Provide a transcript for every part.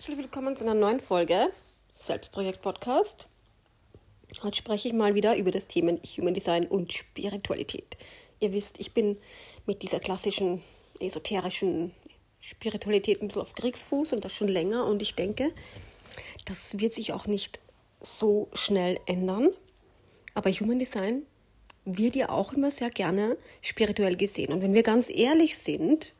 Herzlich willkommen zu einer neuen Folge Selbstprojekt Podcast. Heute spreche ich mal wieder über das Thema Human Design und Spiritualität. Ihr wisst, ich bin mit dieser klassischen esoterischen Spiritualität ein bisschen auf Kriegsfuß und das schon länger und ich denke, das wird sich auch nicht so schnell ändern. Aber Human Design wird ja auch immer sehr gerne spirituell gesehen. Und wenn wir ganz ehrlich sind,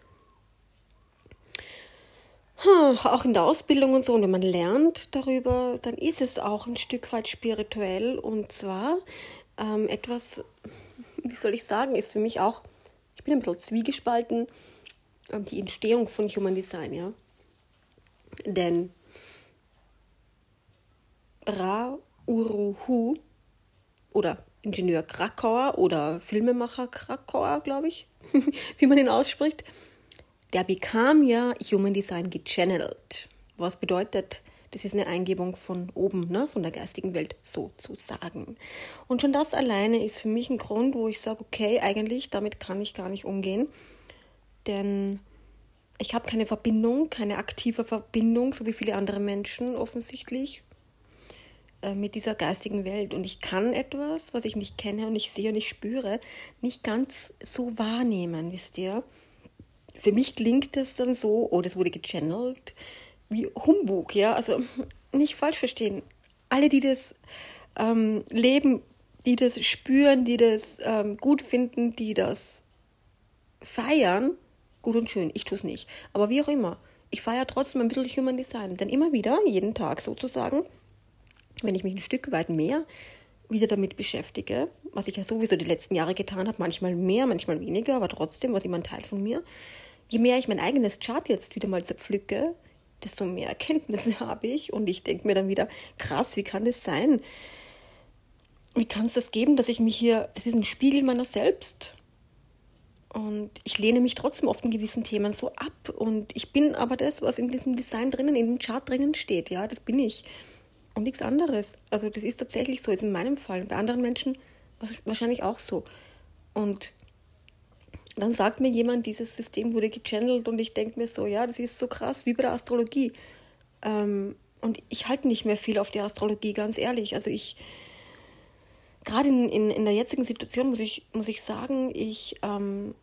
auch in der Ausbildung und so, und wenn man lernt darüber, dann ist es auch ein Stück weit spirituell. Und zwar ähm, etwas, wie soll ich sagen, ist für mich auch, ich bin ein bisschen zwiegespalten, ähm, die Entstehung von Human Design, ja. Denn Ra Uruhu oder Ingenieur Krakauer oder Filmemacher Krakauer, glaube ich, wie man ihn ausspricht, der bekam ja Human Design gechannelt. Was bedeutet, das ist eine Eingebung von oben, ne, von der geistigen Welt sozusagen. Und schon das alleine ist für mich ein Grund, wo ich sage, okay, eigentlich damit kann ich gar nicht umgehen, denn ich habe keine Verbindung, keine aktive Verbindung, so wie viele andere Menschen offensichtlich, äh, mit dieser geistigen Welt. Und ich kann etwas, was ich nicht kenne und ich sehe und ich spüre, nicht ganz so wahrnehmen, wisst ihr? Für mich klingt das dann so, oh, das wurde gechannelt, wie Humbug, ja. Also nicht falsch verstehen. Alle, die das ähm, leben, die das spüren, die das ähm, gut finden, die das feiern, gut und schön. Ich tue es nicht. Aber wie auch immer, ich feiere trotzdem ein bisschen Human Design. Denn immer wieder, jeden Tag sozusagen, wenn ich mich ein Stück weit mehr wieder damit beschäftige, was ich ja sowieso die letzten Jahre getan habe, manchmal mehr, manchmal weniger, aber trotzdem was immer ein Teil von mir, je mehr ich mein eigenes Chart jetzt wieder mal zerpflücke, desto mehr Erkenntnisse habe ich und ich denke mir dann wieder, krass, wie kann das sein? Wie kann es das geben, dass ich mich hier, das ist ein Spiegel meiner selbst. Und ich lehne mich trotzdem oft in gewissen Themen so ab. Und ich bin aber das, was in diesem Design drinnen, in dem Chart drinnen steht. Ja, das bin ich. Und nichts anderes. Also das ist tatsächlich so, ist in meinem Fall. Bei anderen Menschen wahrscheinlich auch so. Und dann sagt mir jemand, dieses System wurde gechannelt und ich denke mir so, ja, das ist so krass wie bei der Astrologie. Ähm, und ich halte nicht mehr viel auf die Astrologie, ganz ehrlich. Also ich, gerade in, in, in der jetzigen Situation muss ich, muss ich sagen, ich ähm,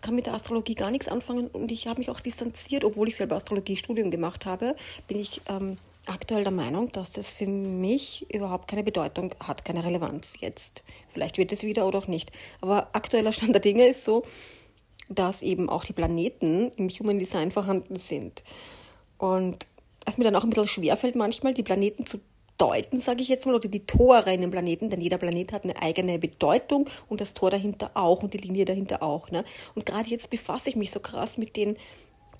kann mit der Astrologie gar nichts anfangen und ich habe mich auch distanziert, obwohl ich selber Astrologiestudium gemacht habe, bin ich ähm, aktuell der Meinung, dass das für mich überhaupt keine Bedeutung hat, keine Relevanz jetzt. Vielleicht wird es wieder oder auch nicht. Aber aktueller Stand der Dinge ist so, dass eben auch die Planeten im Human Design vorhanden sind. Und es mir dann auch ein bisschen schwerfällt manchmal, die Planeten zu deuten, sage ich jetzt mal, oder die Tore in den Planeten, denn jeder Planet hat eine eigene Bedeutung und das Tor dahinter auch und die Linie dahinter auch. Ne? Und gerade jetzt befasse ich mich so krass mit den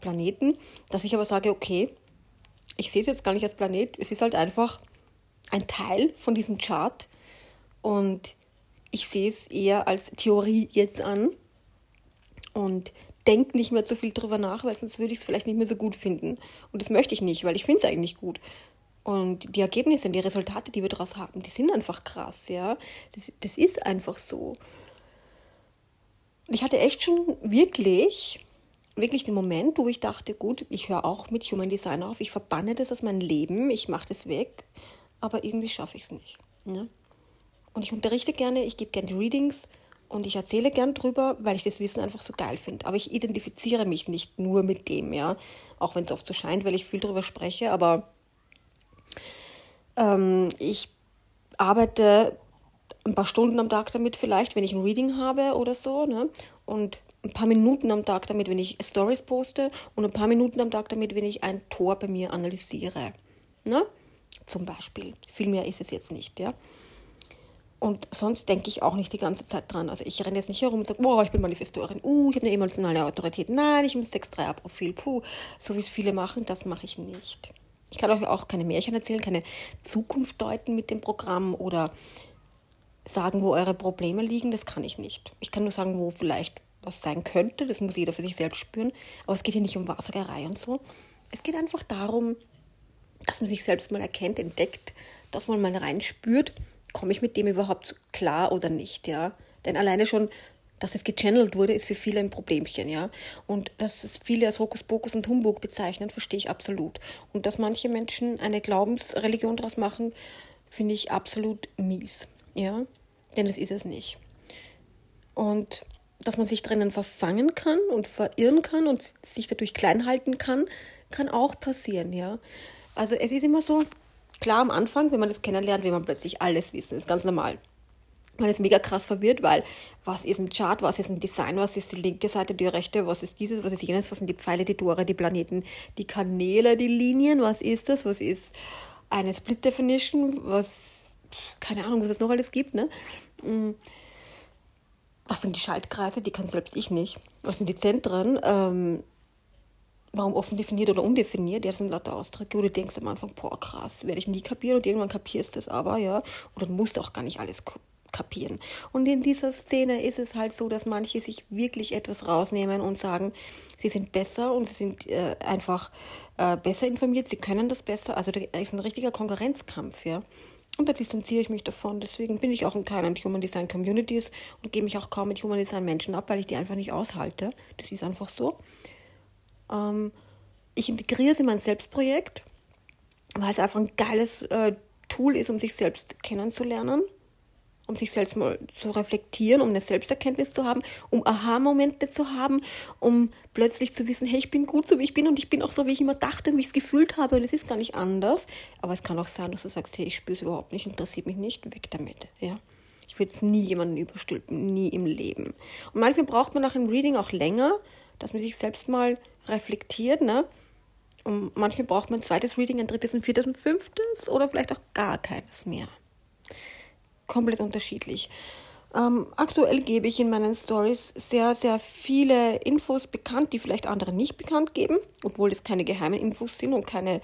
Planeten, dass ich aber sage, okay, ich sehe es jetzt gar nicht als Planet, es ist halt einfach ein Teil von diesem Chart und ich sehe es eher als Theorie jetzt an und denke nicht mehr so viel drüber nach, weil sonst würde ich es vielleicht nicht mehr so gut finden. Und das möchte ich nicht, weil ich finde es eigentlich gut. Und die Ergebnisse, die Resultate, die wir daraus haben, die sind einfach krass, ja. Das, das ist einfach so. Und ich hatte echt schon wirklich wirklich den Moment, wo ich dachte, gut, ich höre auch mit Human Design auf, ich verbanne das aus meinem Leben, ich mache das weg, aber irgendwie schaffe ich es nicht. Ne? Und ich unterrichte gerne, ich gebe gerne Readings und ich erzähle gern drüber, weil ich das Wissen einfach so geil finde. Aber ich identifiziere mich nicht nur mit dem, ja, auch wenn es oft so scheint, weil ich viel drüber spreche, aber ähm, ich arbeite ein paar Stunden am Tag damit vielleicht, wenn ich ein Reading habe oder so, ne? Und ein paar Minuten am Tag damit, wenn ich Stories poste und ein paar Minuten am Tag damit, wenn ich ein Tor bei mir analysiere. Ne? Zum Beispiel. Viel mehr ist es jetzt nicht, ja. Und sonst denke ich auch nicht die ganze Zeit dran. Also ich renne jetzt nicht herum und sage, boah, ich bin Manifestorin, uh, ich habe eine emotionale Autorität. Nein, ich habe ein 6-3er-Profil, puh. So wie es viele machen, das mache ich nicht. Ich kann euch auch keine Märchen erzählen, keine Zukunft deuten mit dem Programm oder sagen, wo eure Probleme liegen. Das kann ich nicht. Ich kann nur sagen, wo vielleicht was sein könnte. Das muss jeder für sich selbst spüren. Aber es geht hier nicht um Wahrsagerei und so. Es geht einfach darum, dass man sich selbst mal erkennt, entdeckt, dass man mal reinspürt, komme ich mit dem überhaupt klar oder nicht, ja. Denn alleine schon dass es gechannelt wurde, ist für viele ein Problemchen, ja. Und dass es viele als Hokuspokus und Humbug bezeichnen, verstehe ich absolut. Und dass manche Menschen eine Glaubensreligion daraus machen, finde ich absolut mies, ja. Denn das ist es nicht. Und dass man sich drinnen verfangen kann und verirren kann und sich dadurch klein halten kann, kann auch passieren, ja. Also es ist immer so, klar am Anfang, wenn man das kennenlernt, will man plötzlich alles wissen, das ist ganz normal man ist mega krass verwirrt, weil was ist ein Chart, was ist ein Design, was ist die linke Seite, die rechte, was ist dieses, was ist jenes, was sind die Pfeile, die Tore, die Planeten, die Kanäle, die Linien, was ist das, was ist eine Split Definition, was, keine Ahnung, was es noch alles gibt, ne? Was sind die Schaltkreise, die kann selbst ich nicht. Was sind die Zentren? Ähm, warum offen definiert oder undefiniert? Das sind lauter Ausdrücke, wo du denkst am Anfang, boah, krass, werde ich nie kapieren und irgendwann kapierst du es aber, ja. Oder du musst auch gar nicht alles kapieren. Und in dieser Szene ist es halt so, dass manche sich wirklich etwas rausnehmen und sagen, sie sind besser und sie sind äh, einfach äh, besser informiert, sie können das besser. Also da ist ein richtiger Konkurrenzkampf, ja. Und da distanziere ich mich davon. Deswegen bin ich auch in keiner Human Design Communities und gehe mich auch kaum mit Human Design Menschen ab, weil ich die einfach nicht aushalte. Das ist einfach so. Ähm, ich integriere es in mein Selbstprojekt, weil es einfach ein geiles äh, Tool ist, um sich selbst kennenzulernen um sich selbst mal zu reflektieren, um eine Selbsterkenntnis zu haben, um Aha-Momente zu haben, um plötzlich zu wissen, hey, ich bin gut so, wie ich bin und ich bin auch so, wie ich immer dachte und wie ich es gefühlt habe und es ist gar nicht anders. Aber es kann auch sein, dass du sagst, hey, ich spüre es überhaupt nicht, interessiert mich nicht, weg damit, ja. Ich würde es nie jemanden überstülpen, nie im Leben. Und manchmal braucht man nach einem Reading auch länger, dass man sich selbst mal reflektiert, ne? Und manchmal braucht man ein zweites Reading, ein drittes, ein viertes, ein fünftes oder vielleicht auch gar keines mehr komplett unterschiedlich. Ähm, aktuell gebe ich in meinen Stories sehr, sehr viele Infos bekannt, die vielleicht andere nicht bekannt geben, obwohl es keine geheimen Infos sind und keine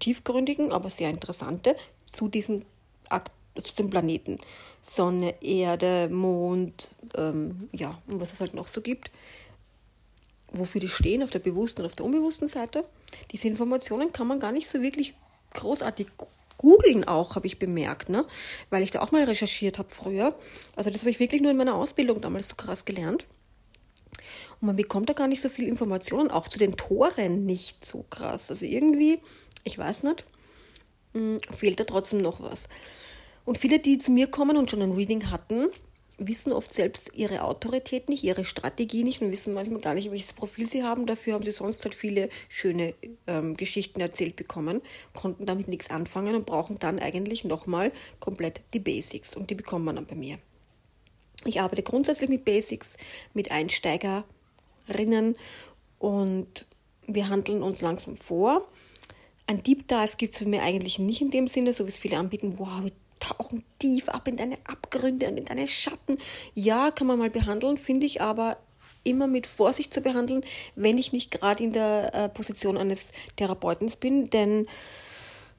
tiefgründigen, aber sehr interessante zu diesen zu den Planeten. Sonne, Erde, Mond, ähm, ja, und was es halt noch so gibt. Wofür die stehen, auf der bewussten und auf der unbewussten Seite. Diese Informationen kann man gar nicht so wirklich großartig googeln auch, habe ich bemerkt, ne? weil ich da auch mal recherchiert habe früher. Also das habe ich wirklich nur in meiner Ausbildung damals so krass gelernt. Und man bekommt da gar nicht so viel Informationen, auch zu den Toren nicht so krass. Also irgendwie, ich weiß nicht, hm, fehlt da trotzdem noch was. Und viele, die zu mir kommen und schon ein Reading hatten, wissen oft selbst ihre Autorität nicht, ihre Strategie nicht und wissen manchmal gar nicht, welches Profil sie haben. Dafür haben sie sonst halt viele schöne ähm, Geschichten erzählt bekommen, konnten damit nichts anfangen und brauchen dann eigentlich nochmal komplett die Basics und die bekommt man dann bei mir. Ich arbeite grundsätzlich mit Basics, mit Einsteigerinnen und wir handeln uns langsam vor. Ein Deep Dive gibt es für mich eigentlich nicht in dem Sinne, so wie es viele anbieten, wow, tauchen tief ab in deine Abgründe und in deine Schatten. Ja, kann man mal behandeln, finde ich aber immer mit Vorsicht zu behandeln, wenn ich nicht gerade in der äh, Position eines Therapeuten bin, denn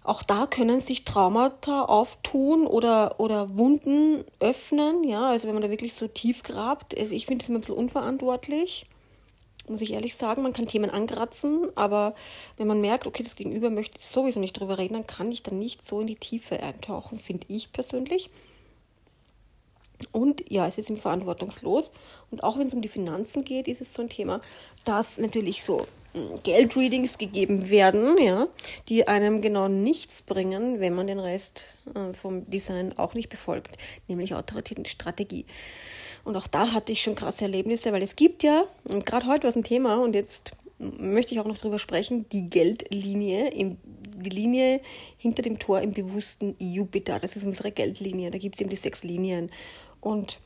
auch da können sich Traumata auftun oder, oder Wunden öffnen, ja, also wenn man da wirklich so tief grabt. Also ich finde es immer ein bisschen unverantwortlich muss ich ehrlich sagen. Man kann Themen ankratzen, aber wenn man merkt, okay, das Gegenüber möchte sowieso nicht drüber reden, dann kann ich dann nicht so in die Tiefe eintauchen, finde ich persönlich. Und ja, es ist ihm verantwortungslos. Und auch wenn es um die Finanzen geht, ist es so ein Thema, dass natürlich so hm, Geldreadings gegeben werden, ja, die einem genau nichts bringen, wenn man den Rest äh, vom Design auch nicht befolgt, nämlich Autorität und Strategie. Und auch da hatte ich schon krasse Erlebnisse, weil es gibt ja, und gerade heute war es ein Thema und jetzt möchte ich auch noch drüber sprechen, die Geldlinie, im, die Linie hinter dem Tor im bewussten Jupiter. Das ist unsere Geldlinie. Da gibt es eben die sechs Linien. Und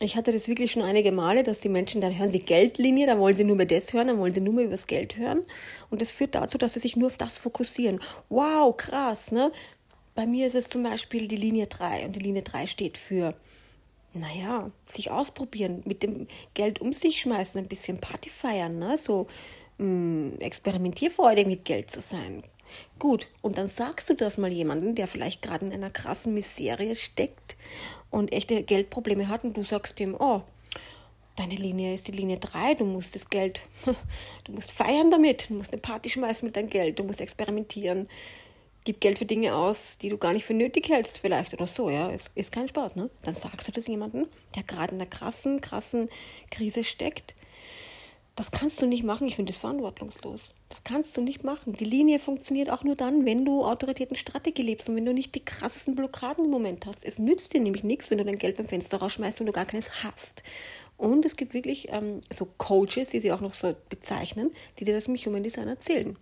ich hatte das wirklich schon einige Male, dass die Menschen, dann hören sie Geldlinie, dann wollen sie nur mehr das hören, dann wollen sie nur mehr über das Geld hören. Und das führt dazu, dass sie sich nur auf das fokussieren. Wow, krass, ne? Bei mir ist es zum Beispiel die Linie 3 und die Linie 3 steht für naja, sich ausprobieren, mit dem Geld um sich schmeißen, ein bisschen Party feiern, ne? so mh, mm, experimentierfreudig mit Geld zu sein. Gut, und dann sagst du das mal jemandem, der vielleicht gerade in einer krassen Miserie steckt und echte Geldprobleme hat und du sagst ihm, oh, deine Linie ist die Linie 3, du musst das Geld, du musst feiern damit, du musst eine Party schmeißen mit deinem Geld, du musst experimentieren. Gib Geld für Dinge aus, die du gar nicht für nötig hältst, vielleicht oder so, ja. Es ist kein Spaß, ne? Dann sagst du das jemandem, der gerade in einer krassen, krassen Krise steckt. Das kannst du nicht machen. Ich finde das verantwortungslos. Das kannst du nicht machen. Die Linie funktioniert auch nur dann, wenn du Autorität und Strategie lebst und wenn du nicht die krassesten Blockaden im Moment hast. Es nützt dir nämlich nichts, wenn du dein Geld beim Fenster rausschmeißt, wenn du gar keines hast. Und es gibt wirklich ähm, so Coaches, die sie auch noch so bezeichnen, die dir das im Human Design erzählen.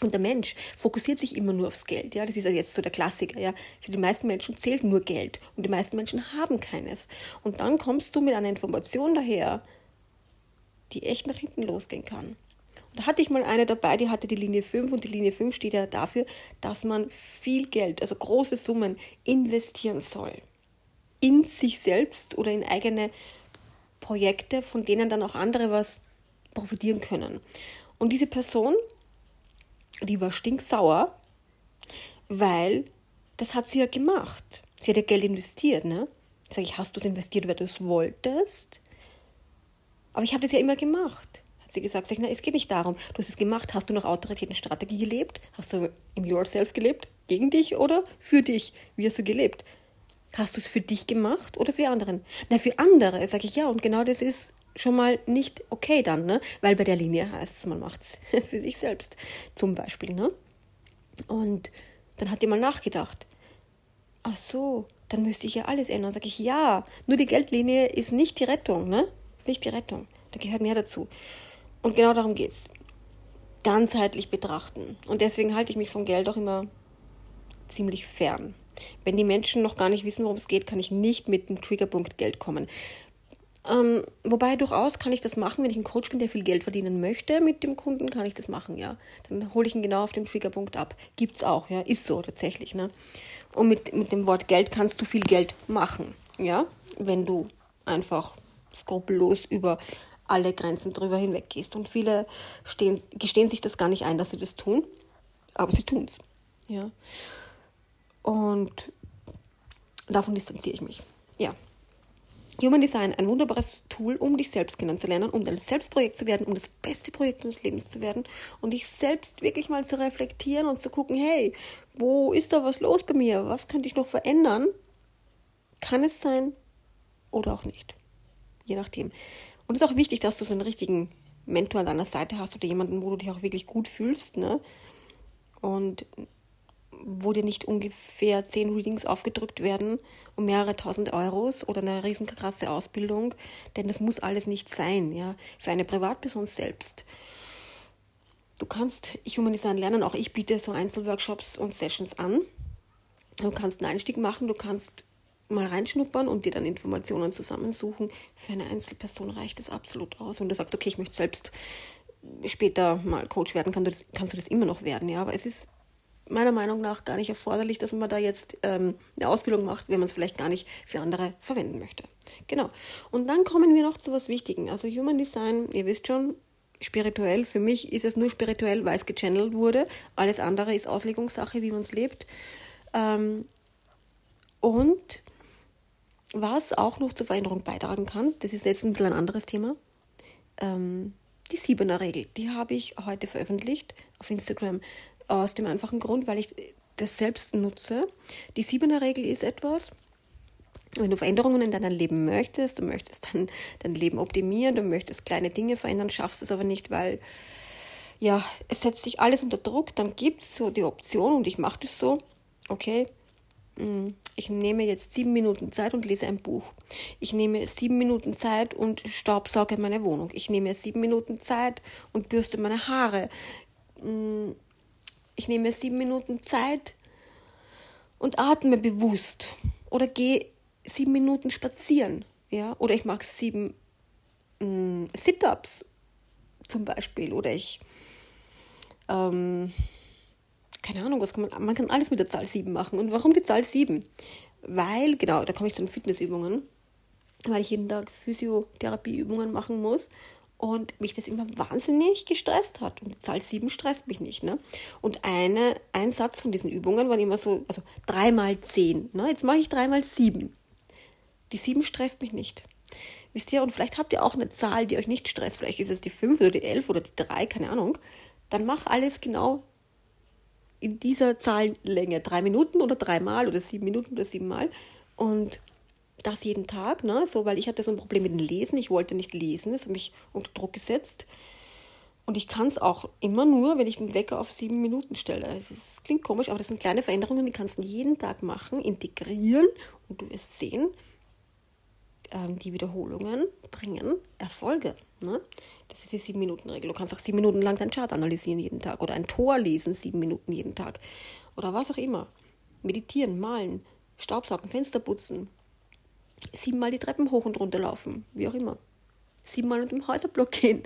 Und der Mensch fokussiert sich immer nur aufs Geld. Ja, das ist ja jetzt so der Klassiker. Ja, für die meisten Menschen zählt nur Geld und die meisten Menschen haben keines. Und dann kommst du mit einer Information daher, die echt nach hinten losgehen kann. Und da hatte ich mal eine dabei, die hatte die Linie 5 und die Linie 5 steht ja dafür, dass man viel Geld, also große Summen investieren soll. In sich selbst oder in eigene Projekte, von denen dann auch andere was profitieren können. Und diese Person die war stinksauer, weil das hat sie ja gemacht. Sie hat ja Geld investiert, ne? Ich, hast du es investiert, weil du es wolltest? Aber ich habe das ja immer gemacht. Hat sie gesagt, sag ich, na, es geht nicht darum. Du hast es gemacht. Hast du nach Autorität und Strategie gelebt? Hast du im Yourself gelebt? Gegen dich oder für dich? Wie hast du gelebt? Hast du es für dich gemacht oder für anderen? Na, für andere, sage ich ja. Und genau das ist schon mal nicht okay dann, ne? Weil bei der Linie heißt es, man macht es für sich selbst, zum Beispiel, ne? Und dann hat die mal nachgedacht. Ach so, dann müsste ich ja alles ändern. Sag ich, ja, nur die Geldlinie ist nicht die Rettung, ne? Ist nicht die Rettung. Da gehört mehr dazu. Und genau darum geht's. Ganzheitlich betrachten. Und deswegen halte ich mich vom Geld auch immer ziemlich fern. Wenn die Menschen noch gar nicht wissen, worum es geht, kann ich nicht mit dem Triggerpunkt Geld kommen. Ähm, wobei durchaus kann ich das machen, wenn ich ein Coach bin, der viel Geld verdienen möchte mit dem Kunden, kann ich das machen, ja. Dann hole ich ihn genau auf dem Triggerpunkt ab. Gibt's auch, ja. Ist so tatsächlich, ne? Und mit, mit dem Wort Geld kannst du viel Geld machen, ja. Wenn du einfach skrupellos über alle Grenzen drüber hinweg gehst. Und viele stehen, gestehen sich das gar nicht ein, dass sie das tun, aber sie tun's, ja. Und davon distanziere ich mich, ja. Human Design, ein wunderbares Tool, um dich selbst kennenzulernen, um dein Selbstprojekt zu werden, um das beste Projekt deines Lebens zu werden und dich selbst wirklich mal zu reflektieren und zu gucken, hey, wo ist da was los bei mir? Was könnte ich noch verändern? Kann es sein oder auch nicht. Je nachdem. Und es ist auch wichtig, dass du so einen richtigen Mentor an deiner Seite hast oder jemanden, wo du dich auch wirklich gut fühlst. Ne? Und wo dir nicht ungefähr zehn Readings aufgedrückt werden um mehrere tausend Euros oder eine riesenkrasse Ausbildung, denn das muss alles nicht sein, ja, für eine Privatperson selbst. Du kannst Human Design lernen, auch ich biete so Einzelworkshops und Sessions an. Du kannst einen Einstieg machen, du kannst mal reinschnuppern und dir dann Informationen zusammensuchen. Für eine Einzelperson reicht das absolut aus. Wenn du sagst, okay, ich möchte selbst später mal Coach werden, kann du das, kannst du das immer noch werden, ja, aber es ist meiner Meinung nach gar nicht erforderlich, dass man da jetzt ähm, eine Ausbildung macht, wenn man es vielleicht gar nicht für andere verwenden möchte. Genau. Und dann kommen wir noch zu was Wichtigen. Also Human Design, ihr wisst schon, spirituell, für mich ist es nur spirituell, weil es gechannelt wurde. Alles andere ist Auslegungssache, wie man es lebt. Ähm, und was auch noch zur Veränderung beitragen kann, das ist jetzt ein bisschen ein anderes Thema, ähm, die Siebener Regel, die habe ich heute veröffentlicht auf Instagram. Aus dem einfachen Grund, weil ich das selbst nutze. Die Siebener Regel ist etwas, wenn du Veränderungen in deinem Leben möchtest, du möchtest dann dein Leben optimieren, du möchtest kleine Dinge verändern, schaffst es aber nicht, weil ja, es setzt sich alles unter Druck, dann gibt es so die Option und ich mache das so, okay, mm, ich nehme jetzt sieben Minuten Zeit und lese ein Buch. Ich nehme sieben Minuten Zeit und staubsauge meine Wohnung. Ich nehme sieben Minuten Zeit und bürste meine Haare. Ich nehme sieben Minuten Zeit und atme bewusst. Oder gehe sieben Minuten spazieren. Ja? Oder ich mache sieben mm, Sit-Ups zum Beispiel. Oder ich, ähm, keine Ahnung, was kann man, man kann alles mit der Zahl sieben machen. Und warum die Zahl sieben? Weil, genau, da komme ich zu den Fitnessübungen, weil ich jeden Tag Physiotherapieübungen machen muss und mich das immer wahnsinnig gestresst hat. Und die Zahl 7 stresst mich nicht. Ne? Und eine, ein Satz von diesen Übungen war immer so, also 3 mal 10. Ne? Jetzt mache ich 3 mal 7. Die 7 stresst mich nicht. Wisst ihr, und vielleicht habt ihr auch eine Zahl, die euch nicht stresst. Vielleicht ist es die 5 oder die 11 oder die 3, keine Ahnung. Dann mach alles genau in dieser Zahlenlänge. Drei Minuten oder dreimal oder sieben Minuten oder siebenmal. Und das jeden Tag, ne? So, weil ich hatte so ein Problem mit dem Lesen. Ich wollte nicht lesen, das hat mich unter Druck gesetzt. Und ich kann es auch immer nur, wenn ich den Wecker auf sieben Minuten stelle. Es klingt komisch, aber das sind kleine Veränderungen, die kannst du jeden Tag machen, integrieren und du wirst sehen, ähm, die Wiederholungen bringen Erfolge. Ne? Das ist die sieben Minuten Regel. Du kannst auch sieben Minuten lang deinen Chart analysieren jeden Tag oder ein Tor lesen sieben Minuten jeden Tag oder was auch immer. Meditieren, malen, Staubsaugen, Fenster putzen, siebenmal die Treppen hoch und runter laufen, wie auch immer. Siebenmal unter dem Häuserblock gehen.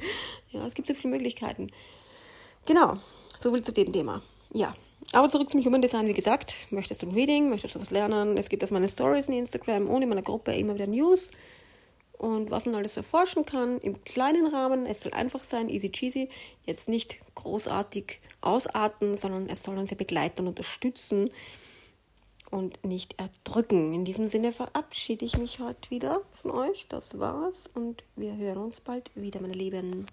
Ja, es gibt so viele Möglichkeiten. Genau, so viel zu dem Thema. Ja, aber zurück zum Human Design, wie gesagt, möchtest du ein Reading, möchtest du was lernen? Es gibt auf meinen Stories in Instagram und in meiner Gruppe immer wieder News und was man alles erforschen kann im kleinen Rahmen. Es soll einfach sein, easy cheesy, jetzt nicht großartig ausarten, sondern es soll uns ja begleiten und unterstützen und nicht erdrücken. In diesem Sinne verabschiede ich mich heute wieder von euch. Das war's und wir hören uns bald wieder, meine Lieben.